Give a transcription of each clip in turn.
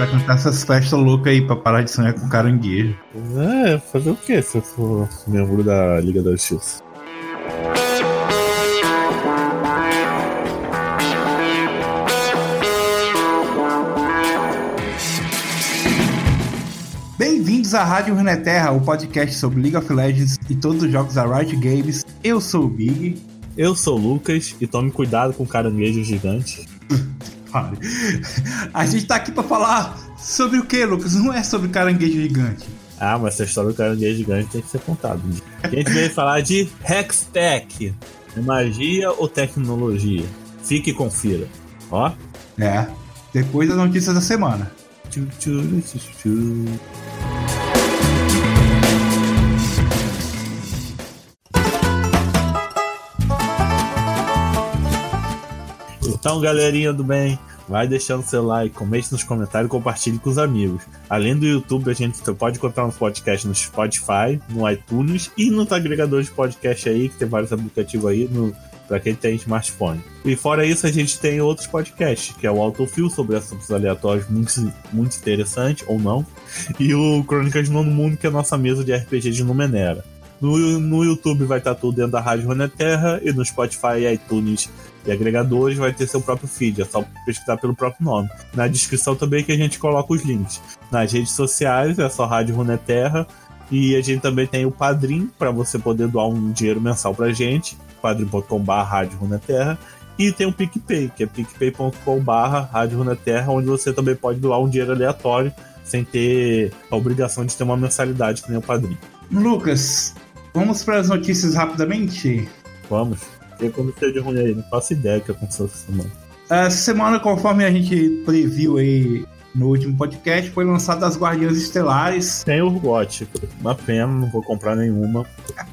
frequentar essas festas loucas aí pra parar de sonhar com caranguejo. É, fazer o que se eu for membro da Liga da Justiça? Bem-vindos à Rádio Runeterra, o podcast sobre League of Legends e todos os jogos da Riot Games. Eu sou o Big. Eu sou o Lucas e tome cuidado com caranguejo gigante. Pare. A gente tá aqui pra falar sobre o que, Lucas? Não é sobre caranguejo gigante. Ah, mas essa história do caranguejo gigante tem que ser contada. A gente veio falar de Hextech. É magia ou tecnologia? Fique e confira. Ó. É. Depois das notícias da semana. Tchu, tchu, tchu, tchu. Então, galerinha do bem, vai deixando seu like, comente nos comentários e compartilhe com os amigos. Além do YouTube, a gente pode encontrar nosso podcast no Spotify, no iTunes e nos agregadores de podcast aí, que tem vários aplicativos aí no para quem tem smartphone. E fora isso, a gente tem outros podcasts, que é o Autofill sobre assuntos aleatórios muito, muito interessante, ou não, e o Crônicas do Nono Mundo, que é a nossa mesa de RPG de Numenera. No, no YouTube vai estar tudo dentro da Rádio Runeterra e no Spotify, iTunes e agregadores vai ter seu próprio feed, é só pesquisar pelo próprio nome. Na descrição também que a gente coloca os links. Nas redes sociais é só Rádio Runeterra e a gente também tem o Padrim para você poder doar um dinheiro mensal pra gente, padrim.com.br Rádio Runeterra. E tem o PicPay, que é picpay.com.br Rádio Runeterra, onde você também pode doar um dinheiro aleatório sem ter a obrigação de ter uma mensalidade que nem o Padrim. Lucas, vamos para as notícias rapidamente? Vamos. Eu comecei de ruim aí, não faço ideia do que aconteceu essa semana. Essa semana, conforme a gente previu aí no último podcast, foi lançado as Guardiãs Estelares. Tem Urgot, uma pena, não vou comprar nenhuma.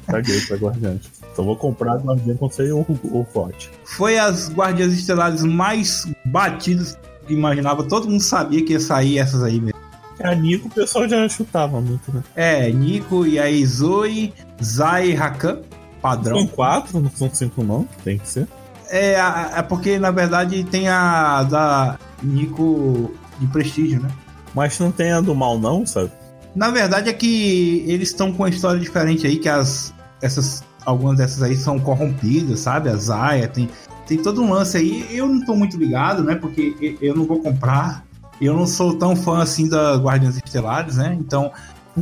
Caguei pra Guardiãs. Só vou comprar a Guardiã com sem o Urgot. Foi as Guardiãs Estelares mais batidas que imaginava. Todo mundo sabia que ia sair essas aí mesmo. A Nico o pessoal já chutava muito, né? É, Nico e aí Zoe, Zai e Rakan, padrão. São quatro, não são cinco não, tem que ser. É, é porque na verdade tem a da Nico de prestígio, né? Mas não tem a do mal não, sabe? Na verdade é que eles estão com uma história diferente aí, que as essas algumas dessas aí são corrompidas, sabe? A Zaya tem tem todo um lance aí. Eu não tô muito ligado, né? Porque eu não vou comprar. Eu não sou tão fã assim da Guardiões Estelares, né? Então,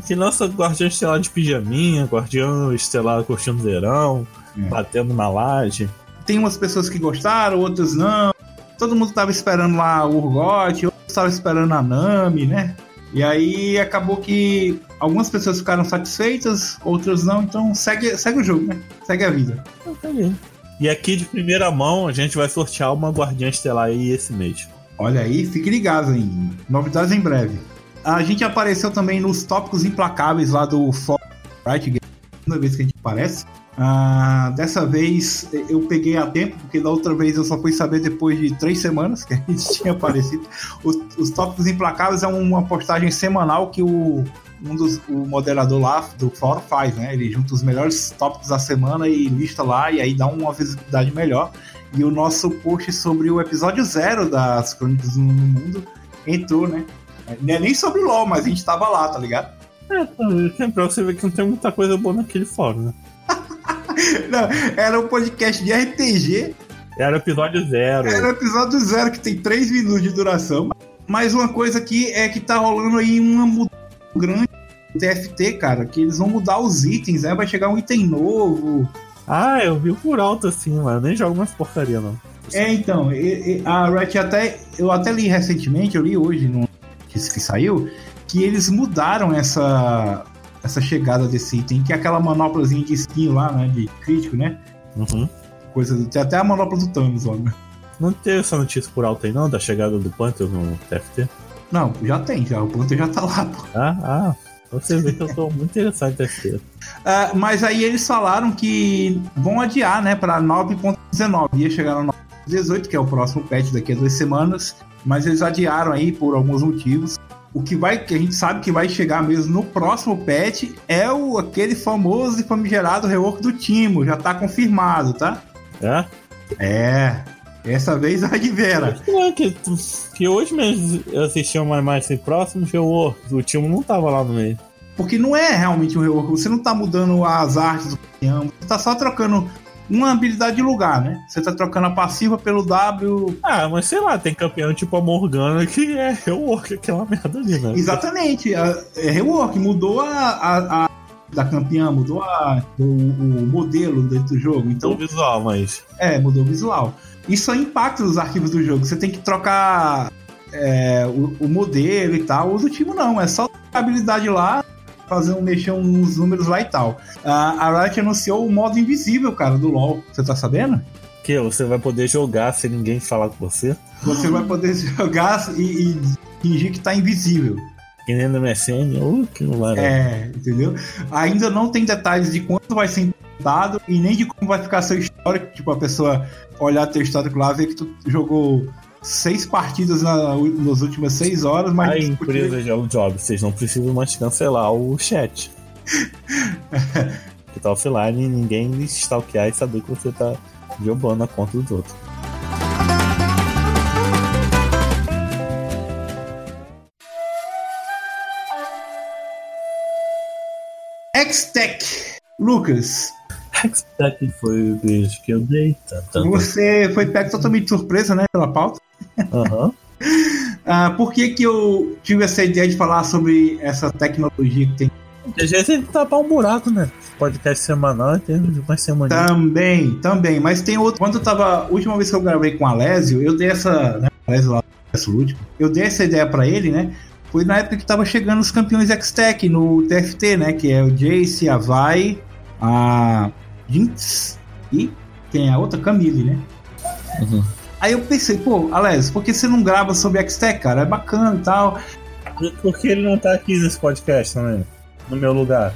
Que lança Guardião Estelar de pijaminha, Guardião Estelar curtindo verão, É. batendo na laje. tem umas pessoas que gostaram, outras não. Todo mundo tava esperando lá o Urgot, outros estavam esperando a Nami, né? E aí acabou que algumas pessoas ficaram satisfeitas, outras não, então segue, segue o jogo, né? Segue a vida. E aqui de primeira mão a gente vai sortear uma Guardiã Estelar aí esse mês. Olha aí, fique ligado em novidades em breve. A gente apareceu também nos tópicos implacáveis lá do Fórum Riot Games, segunda vez que a gente aparece. Ah, dessa vez eu peguei a tempo, porque da outra vez eu só fui saber depois de três semanas que a gente tinha aparecido. Os, os tópicos implacáveis é uma postagem semanal que o, um dos, o moderador lá do fórum faz, né? Ele junta os melhores tópicos da semana e lista lá, e aí dá uma visibilidade melhor. E o nosso post sobre o episódio zero das Crônicas do Mundo entrou, né? Não é nem sobre LOL, mas a gente tava lá, tá ligado? É, pra você ver que não tem muita coisa boa naquele fórum, né? Não, era um podcast de RPG, Era o episódio zero. era o episódio zero, que tem 3 minutos de duração. Mas uma coisa aqui é que tá rolando aí uma mudança grande do TFT, cara, que eles vão mudar os itens, né? Vai chegar um item novo. Ah, eu vi por alto assim, mano. Eu nem jogo mais porcaria, não. É, então, a Riot até. Eu até li recentemente, eu li hoje no notícia que saiu, que eles mudaram essa. Essa chegada desse item, que é aquela manopulazinha de skin lá, né? De crítico, né? Uhum. Coisa, tem até a manopla do Thanos lá, né? Não teve essa notícia por alto aí, não? Da chegada do Panther no TFT? Não, já tem, já. O Panther já tá lá, pô. Ah, ah. Você vê que eu tô muito interessado em TFT. Ah, mas aí eles falaram que vão adiar, né, para 9.19. Ia chegar no 9.18, que é o próximo patch daqui a duas semanas. Mas eles adiaram aí por alguns motivos. O que vai, que a gente sabe que vai chegar mesmo no próximo patch é o aquele famoso e famigerado rework do Timo. Já tá confirmado, tá? É? É. Essa vez a de Vera. É que, que hoje mesmo eu assisti uma mais próximo Rework. O time não tava lá no meio. Porque não é realmente um rework. Você não tá mudando as artes do campeão. Você tá só trocando uma habilidade de lugar, né? Você tá trocando a passiva pelo W. Ah, mas sei lá, tem campeão tipo a Morgana que é rework, aquela merda ali, né? Exatamente. É rework. Mudou a, a, a da campeã, mudou a, o, o, modelo dentro do jogo. Então, mudou o visual, mas. É, mudou o visual. Isso impacta os arquivos do jogo. Você tem que trocar é, o, o, modelo e tal. O do time não, é só a habilidade lá, fazer um, mexer uns números lá e tal. a Riot anunciou o modo invisível, cara, do LoL. Você tá sabendo? Que você vai poder jogar sem ninguém falar com você? Você vai poder jogar e, e fingir que tá invisível. Que nem no MSN, uh, que maravilha. É, entendeu? Ainda não tem detalhes de quanto vai ser implementado e nem de como vai ficar seu histórico. Tipo, a pessoa olhar teu histórico lá, ver que tu jogou seis partidas na, nas últimas seis horas, mas. A empresa é o job, vocês não precisam mais cancelar o chat. que tá offline e ninguém stalkear e saber que você tá jogando a conta dos outros. X-Tech. Lucas. X-Tech foi o beijo que eu dei. Tanto. Você foi pego totalmente surpresa, né, pela pauta. Uhum. ah, por que que eu tive essa ideia de falar sobre essa tecnologia que tem? Às vezes tem que tapar um buraco, né? Podcast semanal tem mais semana. Também, também. Mas tem outro. Quando eu tava. A última vez que eu gravei com o Alésio, eu dei essa. Né, Alésio lá, último. Eu dei essa ideia para ele, né? foi na época que tava chegando os campeões X-Tech no TFT, né? Que é o Jace, a Vai, a Jinx e tem a outra, Camille, né? Uhum. Aí eu pensei, pô, Alex, por que você não grava sobre X-Tech, cara? É bacana e tal. Porque ele não tá aqui nesse podcast também, no meu lugar.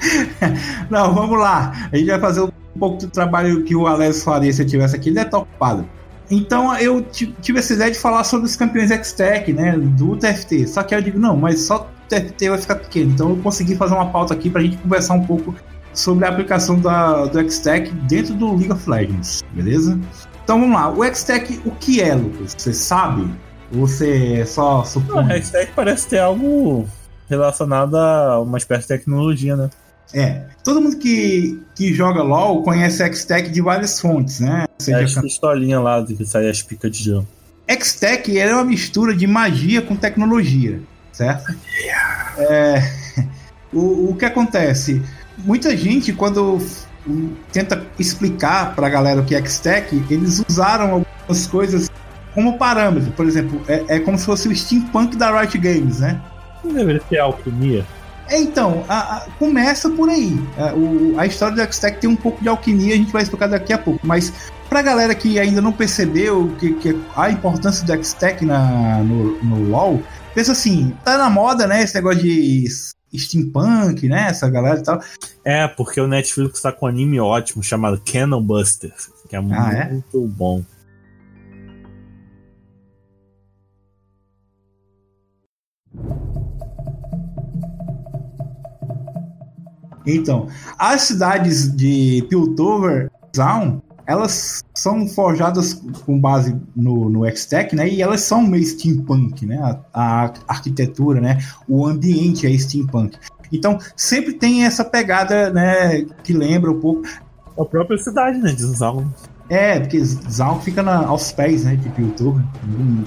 não, vamos lá. A gente vai fazer um pouco do trabalho que o Alex faria se eu tivesse aqui. Ele é ocupado. Então eu tive essa ideia de falar sobre os campeões X-Tech, né, do TFT. Só que eu digo, não, mas só o TFT vai ficar pequeno. Então eu consegui fazer uma pauta aqui pra gente conversar um pouco sobre a aplicação da, do X-Tech dentro do League of Legends, beleza? Então vamos lá, o X-Tech, o que é, Lucas? Você sabe? Você só supõe? O X-Tech parece ter algo relacionado a uma espécie de tecnologia, né? É. Todo mundo que, que joga LOL conhece X-Tech de várias fontes, né? Seja é as pistolinhas lá que sai as picas de gelo. X-Tech é uma mistura de magia com tecnologia, certo? É, o, o que acontece? Muita gente, quando tenta explicar pra galera o que é X-Tech, eles usaram algumas coisas como parâmetro. Por exemplo, é, é como se fosse o steampunk da Riot Games, né? Não deveria ser alquimia. É, então, a, a, começa por aí. A, o, a história do X-Tech tem um pouco de alquimia, a gente vai explicar daqui a pouco. Mas pra galera que ainda não percebeu que, que a importância do X-Tech no, no LoL, pensa assim, tá na moda, né, esse negócio de steampunk, né, essa galera e tal. É, porque o Netflix tá com um anime ótimo chamado Cannon Buster, que é ah, muito é? bom. Então, as cidades de Piltover, Zaun, elas são forjadas com base no, no X-Tech, né? E elas são meio steampunk, né? A, a, arquitetura, né? O ambiente é steampunk. Então, sempre tem essa pegada, né? Que lembra um pouco... A própria cidade, né? De Zaun. É, porque Zaun fica na, aos pés, né? De Piltover.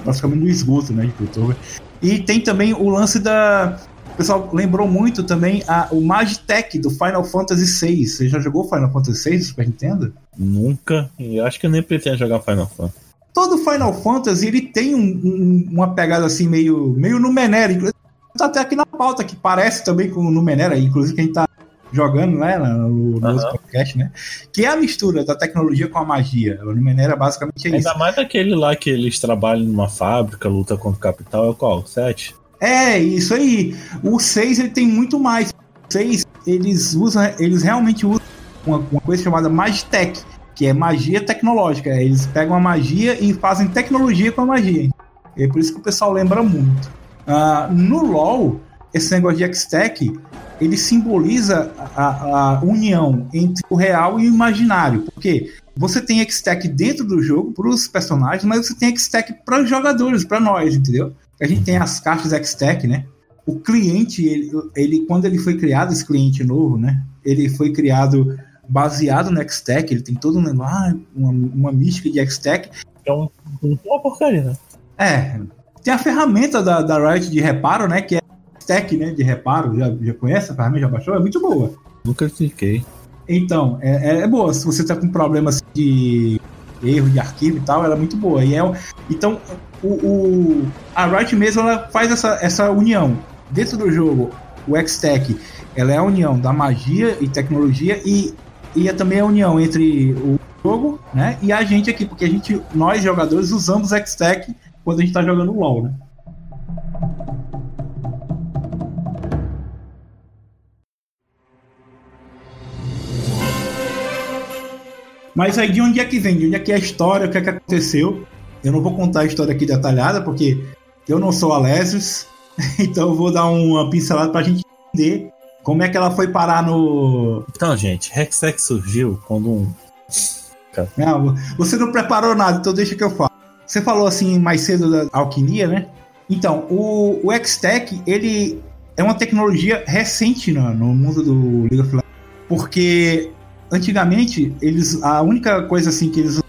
Praticamente no esgoto, né? De Piltover. E tem também o lance da, pessoal lembrou muito também a, o Magitech do Final Fantasy VI. Você já jogou Final Fantasy VI do Super Nintendo? Nunca. Eu acho que eu nem pretendo jogar Final Fantasy. Todo Final Fantasy ele tem um, um, uma pegada assim meio, meio Numenera. Tá até aqui na pauta, que parece também com o Numenera, inclusive que a gente tá jogando né, no, no uhum. podcast, né? Que é a mistura da tecnologia com a magia. O Numenera basicamente é Ainda isso. Ainda mais aquele lá que eles trabalham numa fábrica, luta contra o capital, é qual? 7? É, isso aí. O 6 ele tem muito mais. O 6 eles usam, eles realmente usam uma, uma coisa chamada Magitech, que é magia tecnológica. Eles pegam a magia e fazem tecnologia com a magia. É por isso que o pessoal lembra muito. Uh, no LoL, esse negócio de X-Tech, ele simboliza a, a, união entre o real e o imaginário. Porque você tem X-Tech dentro do jogo para os personagens, mas você tem X-Tech para os jogadores, para nós, entendeu? A gente tem as caixas X-Tech, né? O cliente, ele, ele, quando ele foi criado, esse cliente novo, né? Ele foi criado baseado no X-Tech, ele tem todo um, ah, uma, uma mística de X-Tech. É um, uma porcaria, né? É. Tem a ferramenta da, da Riot de reparo, né? Que é Tech, né? De reparo. Já, já conhece a ferramenta? Já baixou? É muito boa. Nunca cliquei. Então, é, é, é boa. Se você tá com problemas de erro de arquivo e tal, ela é muito boa. E é, então, o, o, a Riot mesmo ela faz essa, essa união. Dentro do jogo, o X-Tech, ela é a união da magia e tecnologia e, e é também a união entre o jogo né, e a gente aqui, porque a gente, nós jogadores usamos X-Tech quando a gente está jogando LoL, né? Mas aí de onde é que vem? De onde é que é a história? O que é que aconteceu? Eu não vou contar a história aqui detalhada, porque eu não sou Alésios, então eu vou dar uma pincelada pra gente entender como é que ela foi parar no. Então, gente, Hextech surgiu quando um. Não, você não preparou nada, então deixa que eu falo. Você falou assim mais cedo da alquimia, né? Então, o, o X-Tech, ele é uma tecnologia recente no, no mundo do League of Legends, porque antigamente eles a única coisa assim que eles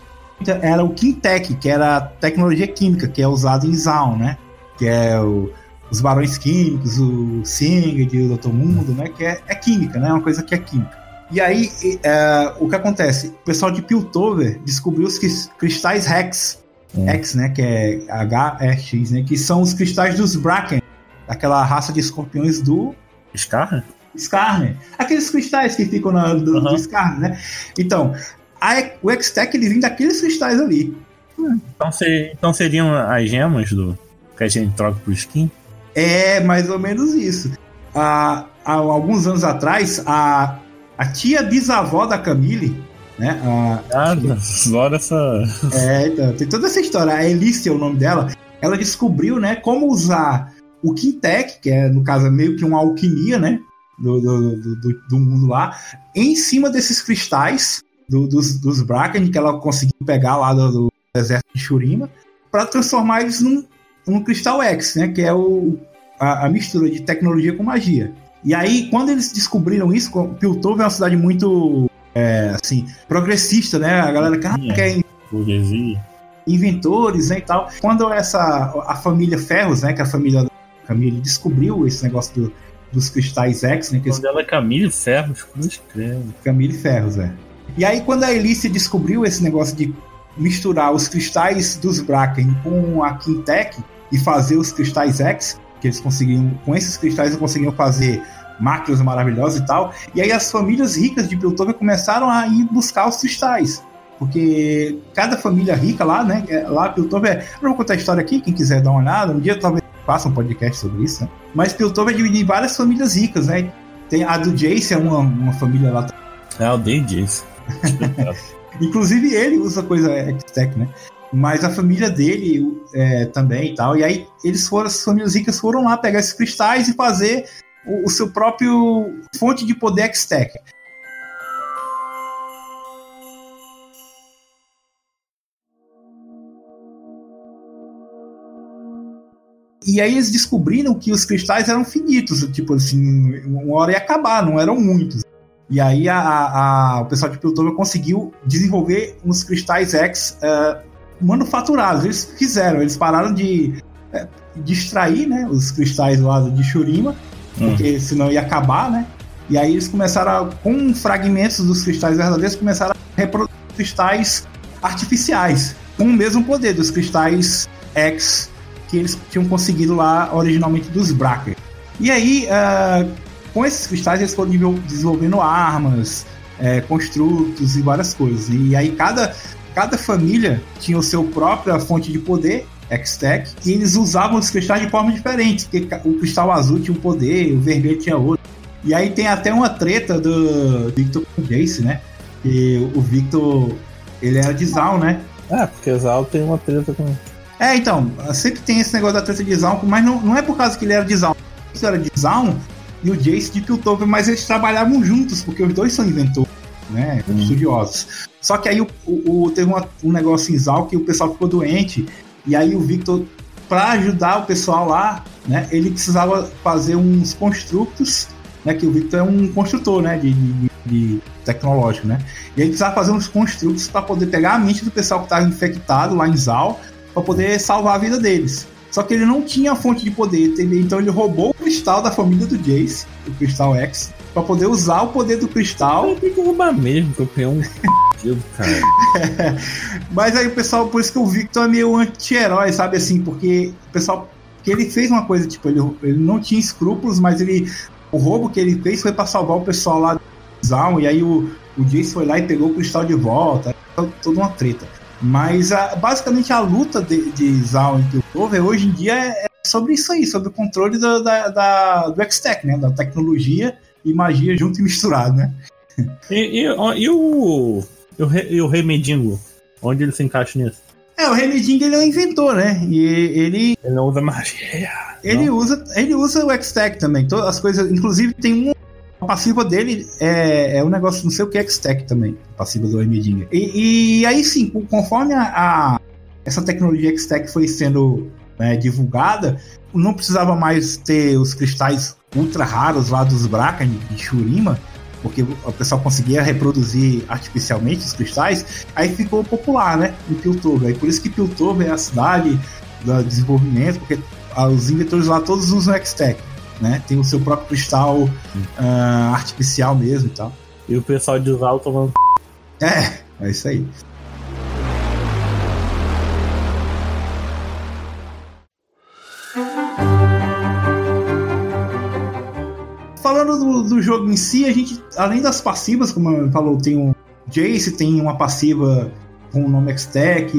era o Quintec, que era a tecnologia química que é usada em Zaun, né? Que é o, os barões químicos, o Singed, o Doutor Mundo, né? Que é, é, química, né? É uma coisa que é química. E aí, é, o que acontece? O pessoal de Piltover descobriu os cristais Rex, hum. X, né? Que é H-E-X, né? Que são os cristais dos Bracken, aquela raça de escorpiões do... Scar? Skarner. Aqueles cristais que ficam na, do, uhum. do né? Então, a, o X-Tech ele vem daqueles cristais ali. Então, se, então seriam as gemas do que a gente troca pro skin? É, mais ou menos isso. Há, há alguns anos atrás, a, a tia bisavó da Camille, né? A, ah, adoro essa. É, então, tem toda essa história. A Elise é o nome dela. Ela descobriu, né, como usar o Quintec, que é, no caso, meio que uma alquimia, né? Do, do, do, do mundo lá, em cima desses cristais do, dos, dos Bracken, que ela conseguiu pegar lá do, deserto de Shurima, para transformar eles num, num cristal X, né? Que é o, a, a, mistura de tecnologia com magia. E aí, quando eles descobriram isso, Piltover é uma cidade muito é, assim, progressista, né? A galera quer inventores né, e tal. Quando essa a família Ferros, né, que é a família da Camille descobriu esse negócio do, dos cristais X, né? Que Quando ela é Camille Ferros, como escreve? Camille Ferros, é. E aí, quando a Elise descobriu esse negócio de misturar os cristais dos Bracken com a Quintec e fazer os cristais X, que eles conseguiam, com esses cristais, eles conseguiam fazer máquinas maravilhosas e tal. E aí as famílias ricas de Piltover começaram a ir buscar os cristais. Porque cada família rica lá, né? É, lá Piltover. Eu não vou contar a história aqui, quem quiser dar uma olhada. Um dia talvez faça um podcast sobre isso, né? Mas Piltover é dividido em várias famílias ricas, né? Tem a do Jace, é uma, uma família lá. É, o Jace. Inclusive ele usa coisa X-Tech, né? Mas a família dele é, também e tal. E aí eles foram, as famílias ricas foram lá pegar esses cristais e fazer o, o seu próprio fonte de poder X-Tech. E aí eles descobriram que os cristais eram finitos, tipo assim, uma hora ia acabar, não eram muitos. E aí a, a, o pessoal de Piltover conseguiu desenvolver uns cristais X uh, manufaturados. Eles fizeram, eles pararam de, uh, de extrair né, os cristais lá de Shurima, hum. porque senão ia acabar, né? E aí eles começaram, a, com fragmentos dos cristais verdadeiros, começaram a reproduzir cristais artificiais, com o mesmo poder dos cristais X que eles tinham conseguido lá originalmente dos Bracker. E aí, uh, com esses cristais eles foram desenvolvendo armas, é, construtos e várias coisas. E aí cada, cada família tinha o seu própria fonte de poder, X-Tech, e eles usavam os cristais de forma diferente, porque o cristal azul tinha um poder, o vermelho tinha outro. E aí tem até uma treta do Victor com o Jace, né? Que o Victor, ele era de Zal, né? É, porque Zal tem uma treta com... É, então, sempre tem esse negócio da treta de Zal, mas não, não é por causa que ele era de Zal, era de Zaun e o Jace de Piltover, mas eles trabalhavam juntos, porque os dois são inventores, né? Hum. Estudiosos. Só que aí o, o, o teve uma, um negócio em Zal que o pessoal ficou doente, e aí o Victor, para ajudar o pessoal lá, né, ele precisava fazer uns construtos, né? Que o Victor é um construtor, né? De, de, de tecnológico, né? E ele precisava fazer uns construtos para poder pegar a mente do pessoal que estava infectado lá em Zal, para poder salvar a vida deles. Só que ele não tinha fonte de poder, então ele roubou o cristal da família do Jace, o Cristal X, para poder usar o poder do cristal. Tem que roubar mesmo, peguei um cara. Mas aí o pessoal, por isso que o Victor é meio anti-herói, sabe assim, porque o pessoal. Que ele fez uma coisa, tipo, ele, ele não tinha escrúpulos, mas ele. O roubo que ele fez foi para salvar o pessoal lá do Zaun, e aí o, o Jace foi lá e pegou o cristal de volta. Toda uma treta. Mas a, basicamente a luta de, de Zaun e Piltover hoje em dia é, é sobre isso aí, sobre o controle da, da, da do X-Tech, né? Da tecnologia e magia junto e misturado, né? E, e, e o, e o, e o Rei Medingo? Onde ele se encaixa nisso? É, o Rei Medingo ele é um inventor, né? E ele. Ele não usa magia. Ele não. usa, ele usa o X-Tech também. Todas as coisas. Inclusive, tem um a passiva dele é, é um negócio, não sei o que, X-Tech também, a passiva do Hermedinger. E, e aí sim, conforme a, a essa tecnologia X-Tech foi sendo né, divulgada, não precisava mais ter os cristais ultra raros lá dos Braca de Shurima, porque o pessoal conseguia reproduzir artificialmente os cristais, aí ficou popular, né, em Piltover. E por isso que Piltover é a cidade do desenvolvimento, porque os inventores lá todos usam X-Tech né? Tem o seu próprio cristal uh, artificial mesmo e tal. E o pessoal de Val tomando. É, é isso aí. Falando do, do, jogo em si, a gente, além das passivas, como eu falou, tem um Jace, tem uma passiva com o nome X-Tech,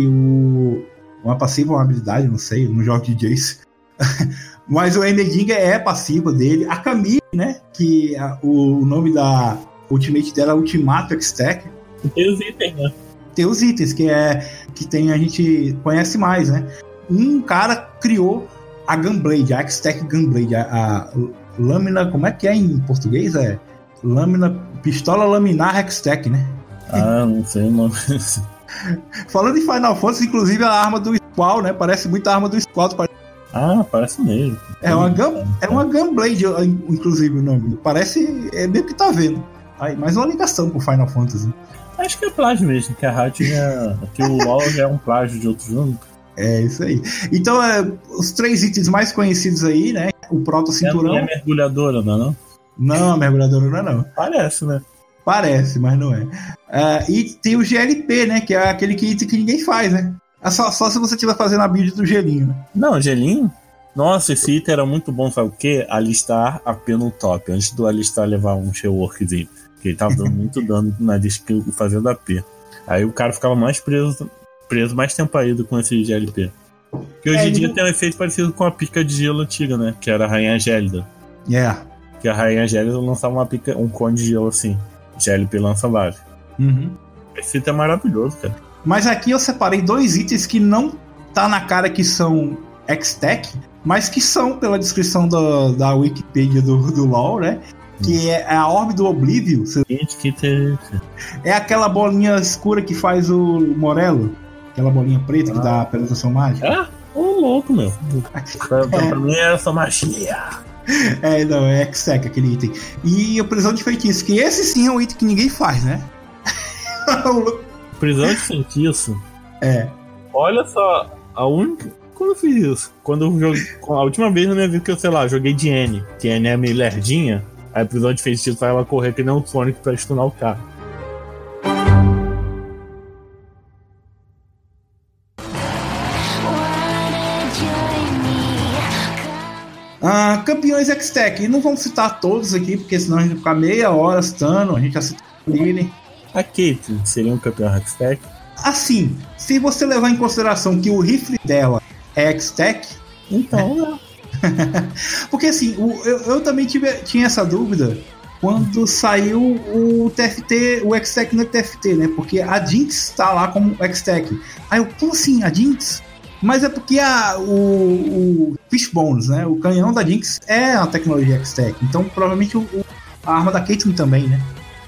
uma passiva, uma habilidade, não sei, no jogo de Jace. Mas o Emedinger é passivo dele. A Camille, né? Que a, o, nome da Ultimate dela é Ultimato X-Tech. Tem os itens, né? Tem os itens, que é que tem a gente conhece mais, né? Um cara criou a Gunblade, a X-Tech Gunblade, a, a, lâmina, como é que é em português? É lâmina, pistola laminar X-Tech, né? Ah, não sei o nome. Falando em Final Fantasy, inclusive a arma do Squall, né? Parece muito a arma do Squall, ah, parece mesmo. É uma, gun, é uma Gunblade, inclusive, o nome. Parece. É meio que tá vendo. Aí, mais uma ligação com Final Fantasy. Acho que é plágio mesmo, que a Riot que o LoL já é um plágio de outro jogo. É isso aí. Então, é, os três itens mais conhecidos aí, né? O Proto Cinturão. É, é mergulhadora, não é? Não, não a mergulhadora não é, não. Parece, né? Parece, mas não é. Uh, e tem o GLP, né? Que é aquele que, que ninguém faz, né? É só, só se você estiver fazendo a build do gelinho, né? Não, gelinho? Nossa, esse item era muito bom, sabe o quê? Alistar a P no top, antes do Alistar levar um workzinho. Porque ele tava dando muito dano na skill fazendo AP. Aí o cara ficava mais preso, preso mais tempo ainda com esse GLP. Que hoje em é, dia ele... tem um efeito parecido com a pica de gelo antiga, né? Que era a Rainha Gélida. É. Yeah. Que a Rainha Gélida lançava uma pica, um cone de gelo assim. GLP lança vários. Uhum. Esse item é maravilhoso, cara. Mas aqui eu separei dois itens que não tá na cara que são X-Tech, mas que são, pela descrição do, da Wikipedia do, do LoL, né? Que é a Orbe do Oblivion. É aquela bolinha escura que faz o Morelo. Aquela bolinha preta ah. que dá a penetração mágica. Ah, ô louco, meu. pra, pra, pra mim é só magia. É, não, é X-Tech aquele item. E a prisão de feitiço, que esse sim é um item que ninguém faz, né? prisão de feitiço. É. Olha só, a única. Quando eu fiz isso? Quando eu joguei. A última vez na minha vida que eu, sei lá, joguei de N, que N é meio lerdinha, aí a prisão de feitiço vai ela correr que nem um Sonic pra stunar o carro. Ah, campeões X-Tech. Não vamos citar todos aqui, porque senão a gente vai ficar meia hora citando. A gente já citou o Lily. A Kate seria um campeão Hextech? Assim, se você levar em consideração que o rifle dela é X-Tech. Então, não. Porque assim, eu, eu, também tive, tinha essa dúvida quando saiu o TFT, o X-Tech no TFT, né? Porque a Jinx está lá como X-Tech. Aí eu, como assim, a Jinx? Mas é porque a, o, o Fishbones, né? O canhão da Jinx é a tecnologia X-Tech. Então, provavelmente, o, a arma da Caitlyn também, né?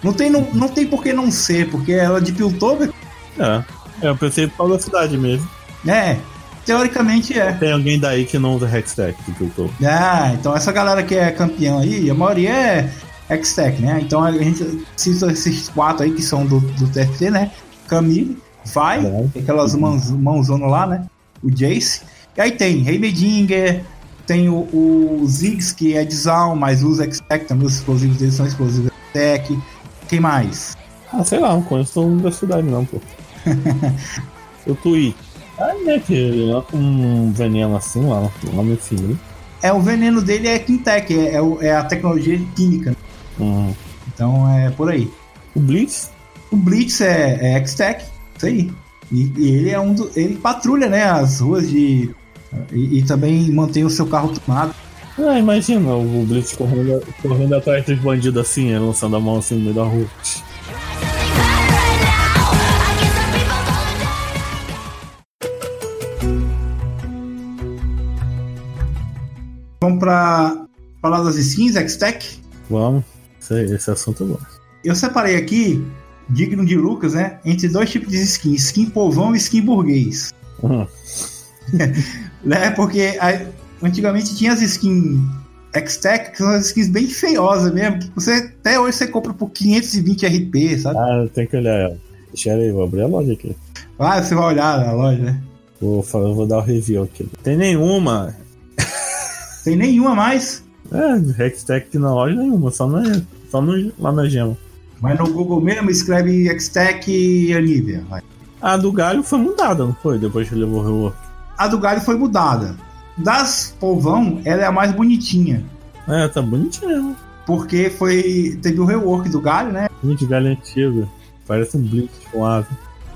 Não tem, não, não tem por que não ser, porque ela de Piltover. É. Eu pensei por causa da cidade mesmo. É, teoricamente é. Tem alguém daí que não usa Hextech de Piltover. Ah, então essa galera que é campeão aí, a maioria é X-Tech, né? Então a gente cita esses quatro aí que são do, do TFT, né? Camille, Vai, É. aquelas mãos, mãozonas lá, né? O Jace. E aí tem Heimedinger, tem o, o Ziggs, que é de Zaun, mas usa X-Tech também, os explosivos deles são explosivos X-Tech. Quem mais? Ah, sei lá, não conheço todo mundo da cidade não, pô. o Twitch. Ah, né, que lá com um veneno assim lá, lá no fim. É, o veneno dele é Quintech, é, é, é a tecnologia química. Hum. Então é por aí. O Blitz? O Blitz é, é X-Tech, isso aí. E, e ele é um do, ele patrulha, né, as ruas de e, e também mantém o seu carro tomado. Ah, imagina o Blitz correndo, correndo atrás dos bandidos assim, lançando a mão assim no meio da rua. Vamos pra falar das skins X-Tech. Vamos, esse, esse assunto é bom. Eu separei aqui, digno de Lucas, né, entre dois tipos de skins, skin povão e skin burguês. Hum. Né, porque a- antigamente tinha as skins X-Tech, que são as skins bem feiosas mesmo, você até hoje você compra por 520 RP, sabe? Ah, tenho que olhar ela. Deixa aí, vou abrir a loja aqui. Ah, você vai olhar na loja, né? Vou, falar, vou dar o review aqui. Tem nenhuma. Tem nenhuma mais. É, Hextech na loja nenhuma, só, na, só no, lá na gema. Mas no Google mesmo escreve X-Tech e Anivia. vai. A do galho foi mudada, não foi? Depois que levou o rework. A do Galho foi mudada. Das Polvão, ela é a mais bonitinha. É, tá bonitinho. Porque foi. Teve o rework do Galho, né? Gente, galho antigo. Parece um Blitz com ave.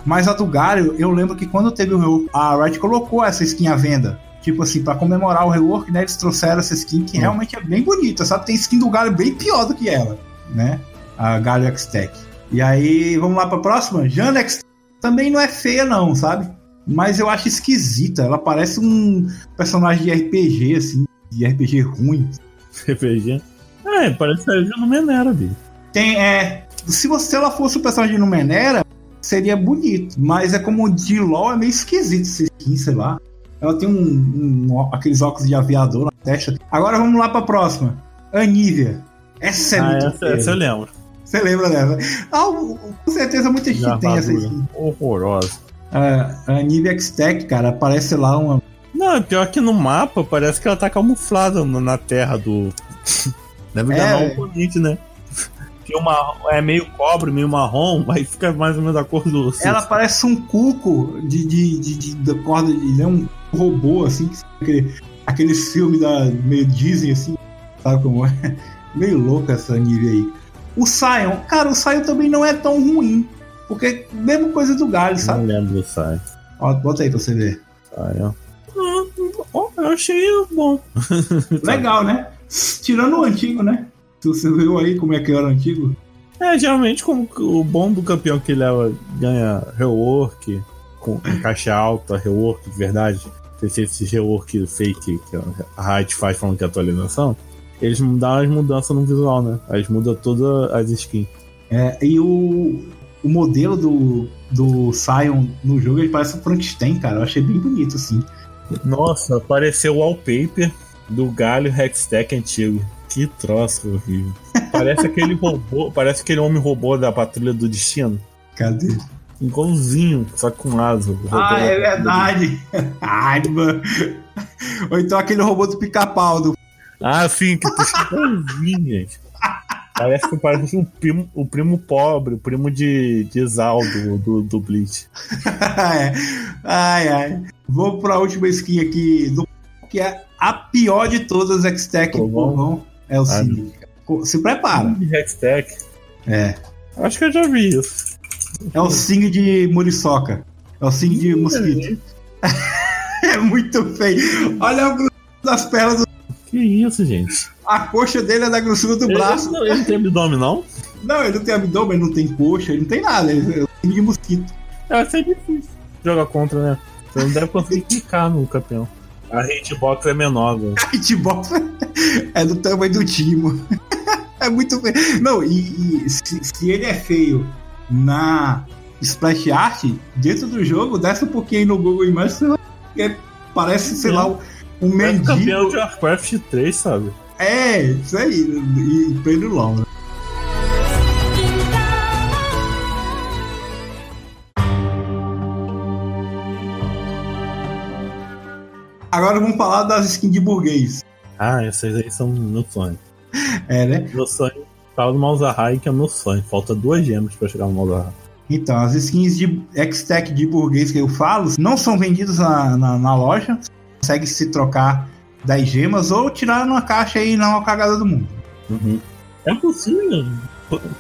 Mas a do Galho, eu lembro que quando teve o rework, a Riot colocou essa skin à venda. Tipo assim, pra comemorar o rework, né? Eles trouxeram essa skin que Hum. realmente é bem bonita, sabe? Tem skin do Galho bem pior do que ela, né? A Galho X-Tech. E aí, vamos lá pra próxima? Jana X também não é feia, não, sabe? Mas eu acho esquisita. Ela parece um personagem de RPG, assim, de RPG ruim. RPG. É, parece que saiu no Menera, bicho. Tem, é. Se você ela fosse o personagem no Menera, seria bonito. Mas é como de LOL, é meio esquisito esse skin, sei lá. Ela tem um, um- aqueles óculos de aviador na testa. Agora vamos lá pra próxima. Anívia. Essa é ah, muito essa, essa eu lembro. Você lembra dessa? Ah, o- com certeza muita gente De tem essa skin. Horrorosa. A a X-Tech, cara, parece lá uma. Não, é pior que no mapa parece que ela tá camuflada na terra do. Deve É. enganar o oponente, né? Que uma, é meio cobre, meio marrom, mas fica mais ou menos a cor do. Ela parece um cuco de, de, de, de- da corda de. Né, um robô, assim, que- aquele, aqueles filmes da meio Disney, assim, sabe como é? Meio louca essa Anívia aí. O Sion, cara, o Sion também não é tão ruim. Porque, mesma coisa do Galho, Não sabe? lembro do Sai. Ó, bota aí pra você ver. Sai, ó. Ah, ó, eu achei bom. Legal, né? Tirando o antigo, né? Você viu aí como é que era o antigo. É, geralmente como o bom do campeão que leva ganha rework, com com caixa alta, rework de verdade. Tem esses rework fake que a Riot faz falando que é atualização. Eles dão as mudanças no visual, né? Eles mudam todas as skins. É, e o, o modelo do, do Sion no jogo, ele parece um Frankenstein, cara. Eu achei bem bonito, assim. Nossa, apareceu o wallpaper do galho Hextech antigo. Que troço horrível. Parece aquele robô, parece aquele homem robô da Patrulha do Destino. Cadê? Igualzinho, só com asa. Ah, é verdade. Ai, mano. Ou então aquele robô do pica-pau. Do... Ah, sim, que puxa igualzinho, gente. Parece que parece um primo, o primo pobre, o primo de, de Zal do, do, do Bleach. É. Ai, ai. Vou pra última skin aqui, do... que é a pior de todas as X-Tech. Povão. É o Ah, Sig. Se prepara. Hextech. É. Acho que eu já vi isso. É o Sing de muriçoca. É o Sing de mosquito. É muito feio. Olha grossura das pernas. do- Que isso, gente? A coxa dele é da grossura do Ele, braço. não, ele não tem abdômen, não? Não, ele não tem abdômen, ele não tem coxa, ele não tem nada. Ele é de mosquito. É, vai ser difícil jogar contra, né? Você não deve conseguir clicar no campeão. A hitbox é menor, velho. A hitbox é do tamanho do Timo. É muito feio. Não, e, e se, se, ele é feio na splash art, dentro do jogo, desce um pouquinho aí no Google Imagens, é, parece, sei lá, um mendigo. campeão de Warcraft 3, sabe? É, isso aí. E Pedro Long. Agora vamos falar das skins de burguês. Ah, essas aí são meu sonho. É, né? Meu sonho tá no Malzahar, que é meu sonho. Falta duas gemas pra chegar no Malzahar. Então, as skins de X-Tech de burguês que eu falo não são vendidas na, na, na loja. Consegue se trocar das gemas ou tirar numa caixa aí na cagada do mundo. Uhum. É possível.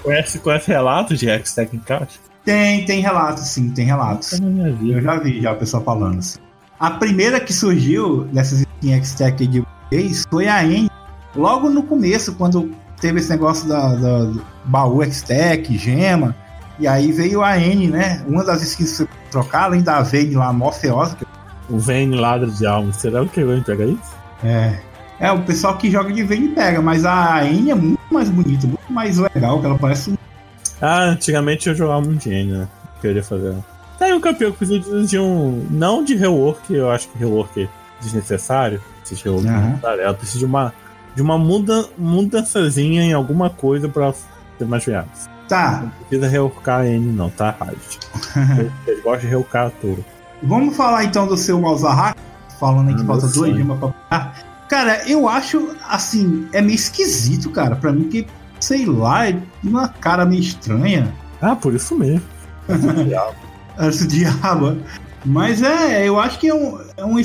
Conhece, conhece relatos de X-Tech em caixa? Tem, tem relatos, sim, tem relatos. Eu já vi já o pessoal falando assim. A primeira que surgiu dessas skins X-Tech de burguês foi a N. Logo no começo, quando teve esse negócio da, da do baú X-Tech, gema. E aí veio a N, né? Uma das skins que você trocar, além da Vayne lá, Morfeosa. Que... O Vayne ladra de alma. Será que vai pegar isso? É. É, o pessoal que joga de Vayne pega, mas a N é muito mais bonita, muito mais legal, que ela parece um. Ah, antigamente eu jogava muito de N, né? Queria fazer. Tem um campeão que precisa de um. Não de rework, eu acho que rework é desnecessário. Esses rework uhum. Ela precisa de uma. De uma muda, mudançazinha em alguma coisa pra ser mais viável. Tá. Não precisa reworkar a N, não, tá, Rádio? Eles gostam de reworkar a touro. Vamos falar então do seu Malzahar, falando aí que falta duas gemas pra pegar. Cara, eu acho, assim, é meio esquisito, cara, pra mim, que, sei lá, é uma cara meio estranha. Ah, por isso mesmo. Esse diabo. Mas é, eu acho que é um, é um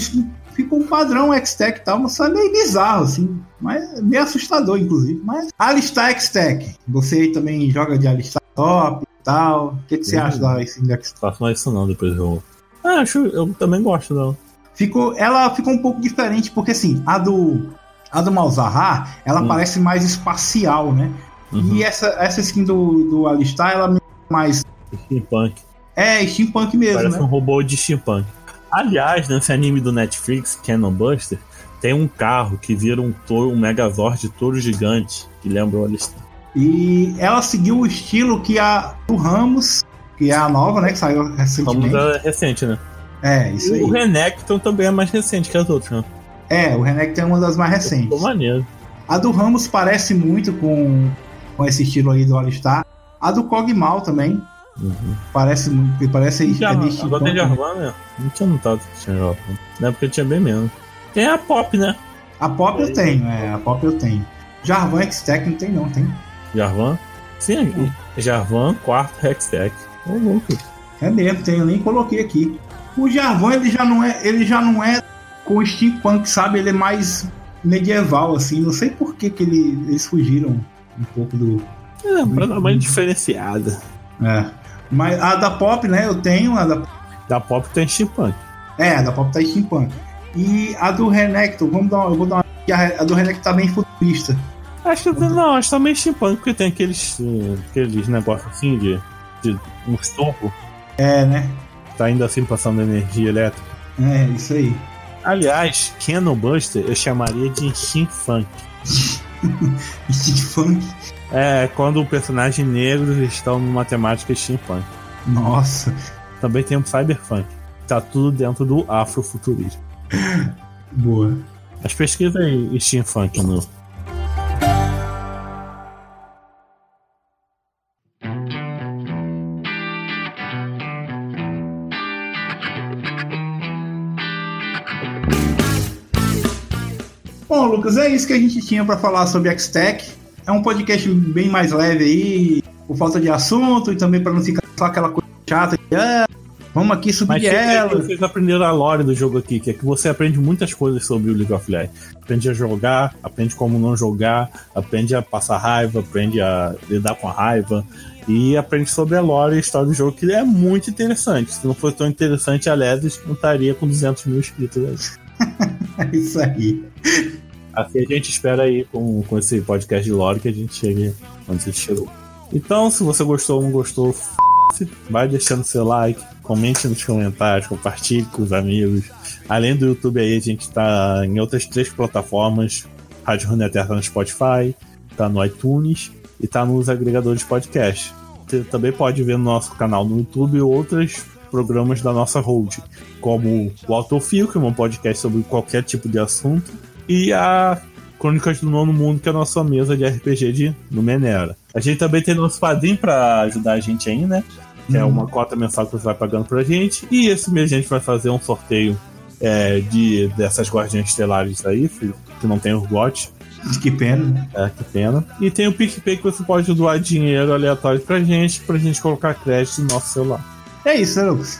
fica um padrão X-Tech e tal, mas só é meio bizarro, assim. Mas meio assustador, inclusive. Mas Alistar X-Tech. Você também joga de Alistar top e tal. O que, que você acha da X-Tech? Faço mais isso não, depois eu. Ah, acho, eu também gosto dela. Ficou, ela ficou um pouco diferente, porque assim, a do. A do Malzahar, ela hum. parece mais espacial, né? Uhum. E essa, essa skin do, do Alistar, ela é mais. Steampunk. É, steampunk mesmo. Parece né? um robô de steampunk. Aliás, nesse anime do Netflix, Cannon Buster, tem um carro que vira um touro, um Megazord de touro gigante, que lembra o Alistar. E ela seguiu o estilo que a do Ramos, que é a nova, né? Que saiu recentemente. Ramos é recente, né? É, isso e aí. O Renekton também é mais recente que as outras, né? É, o Renekton é uma das mais recentes. Ficou maneiro. A do Ramos parece muito com, com esse estilo aí do Alistar. A do Kog'Maw também. Uhum. Parece muito. Parece Já, é agora tem Jarvan, né? Não tinha notado que tinha Jarvan. Na época tinha bem menos. Tem a Pop, né? A Pop eu tenho, é, a Pop eu tenho. Jarvan X-Tech não tem, não, tem? Jarvan? Sim, é. Jarvan, quarto Hextech. É louco. É mesmo, tem, eu nem coloquei aqui. O Jarvan, ele já não é, ele já não é com steampunk, sabe? Ele é mais medieval, assim. Não sei por que, que ele, eles fugiram um pouco do. É, pra dar uma diferenciada. É. Mas a da Pop, né? Eu tenho a da. Da Pop tem steampunk. É, a da Pop tá steampunk. E a do Renekton, vamos dar uma, eu vou dar uma. A do Renekton tá bem futurista. Acho que não, acho que tá meio steampunk, porque tem aqueles, aqueles negócios assim de, de um estofo. É, né? Tá ainda assim passando energia elétrica. É, isso aí. Aliás, Cannon Buster eu chamaria de steampunk. steampunk? É, quando o personagem negros estão numa temática steampunk. Nossa. Também tem um cyberpunk. Tá tudo dentro do afrofuturismo. Boa. As pesquisas aí steampunk no. Lucas, é isso que a gente tinha para falar sobre X-Tech. É um podcast bem mais leve aí, por falta de assunto e também para não ficar só aquela coisa chata de ah, vamos aqui subir Mas ela. Vocês aprenderam a lore do jogo aqui, que é que você aprende muitas coisas sobre o League of Legends. Aprende a jogar, aprende como não jogar, aprende a passar raiva, aprende a lidar com a raiva e aprende sobre a lore e a história do jogo, que é muito interessante. Se não fosse tão interessante, a Lesis não estaria com 200 mil inscritos é isso aí. Assim a gente espera aí com, com esse podcast de lore que a gente chegue onde a gente chegou. Então, se você gostou ou não gostou, vai deixando seu like, comente nos comentários, compartilhe com os amigos. Além do YouTube aí, a gente tá em outras três plataformas. Rádio Runeterra no Spotify, tá no iTunes e tá nos agregadores de podcast. Você também pode ver no nosso canal no YouTube outros programas da nossa hold, como o Autofil, que é um podcast sobre qualquer tipo de assunto, e a Crônicas do Nono Mundo, que é a nossa mesa de RPG de Numenera. A gente também tem nosso padrinho para ajudar a gente aí, né? Que é uma cota mensal que você vai pagando pra gente. E esse mês a gente vai fazer um sorteio é, de dessas guardiãs estelares aí, filho, que não tem Urgot. Que pena. É, que pena. E tem o PicPay que você pode doar dinheiro aleatório pra gente, pra gente colocar crédito no nosso celular. É isso, né, Lucas?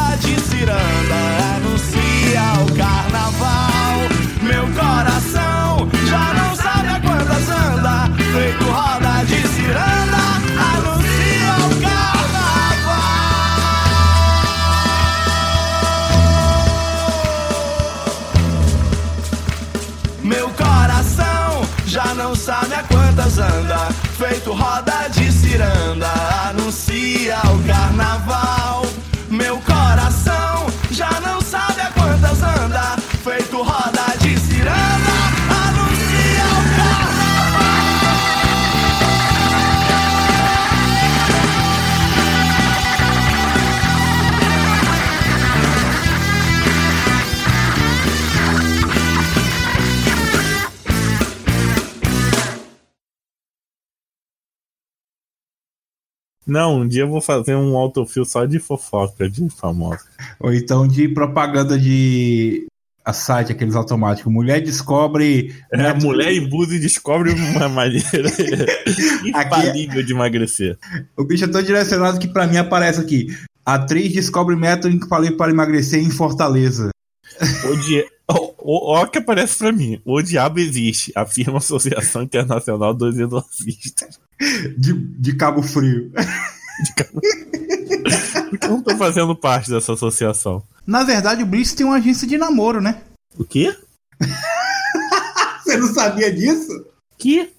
de ciranda anuncia o carnaval. Meu coração já não sabe a quantas anda, feito roda de ciranda anuncia o carnaval. Meu coração já não sabe a quantas anda, feito roda de ciranda anuncia o carnaval. Meu coração um dia eu vou fazer um autofil só de fofoca de famosa. Ou então de propaganda de a site, aqueles automáticos. Mulher descobre. É, mulher em e descobre uma maneira infalível é... de emagrecer. O bicho é tão direcionado que pra mim aparece aqui. Atriz descobre método que falei para emagrecer em Fortaleza. O dia. Olha o que aparece pra mim. O diabo existe, afirma a Associação Internacional dos Exorcistas. De, de Cabo Frio. De Cabo... Eu não tô fazendo parte dessa associação? Na verdade, o Brice tem uma agência de namoro, né? O quê? Você não sabia disso? Que?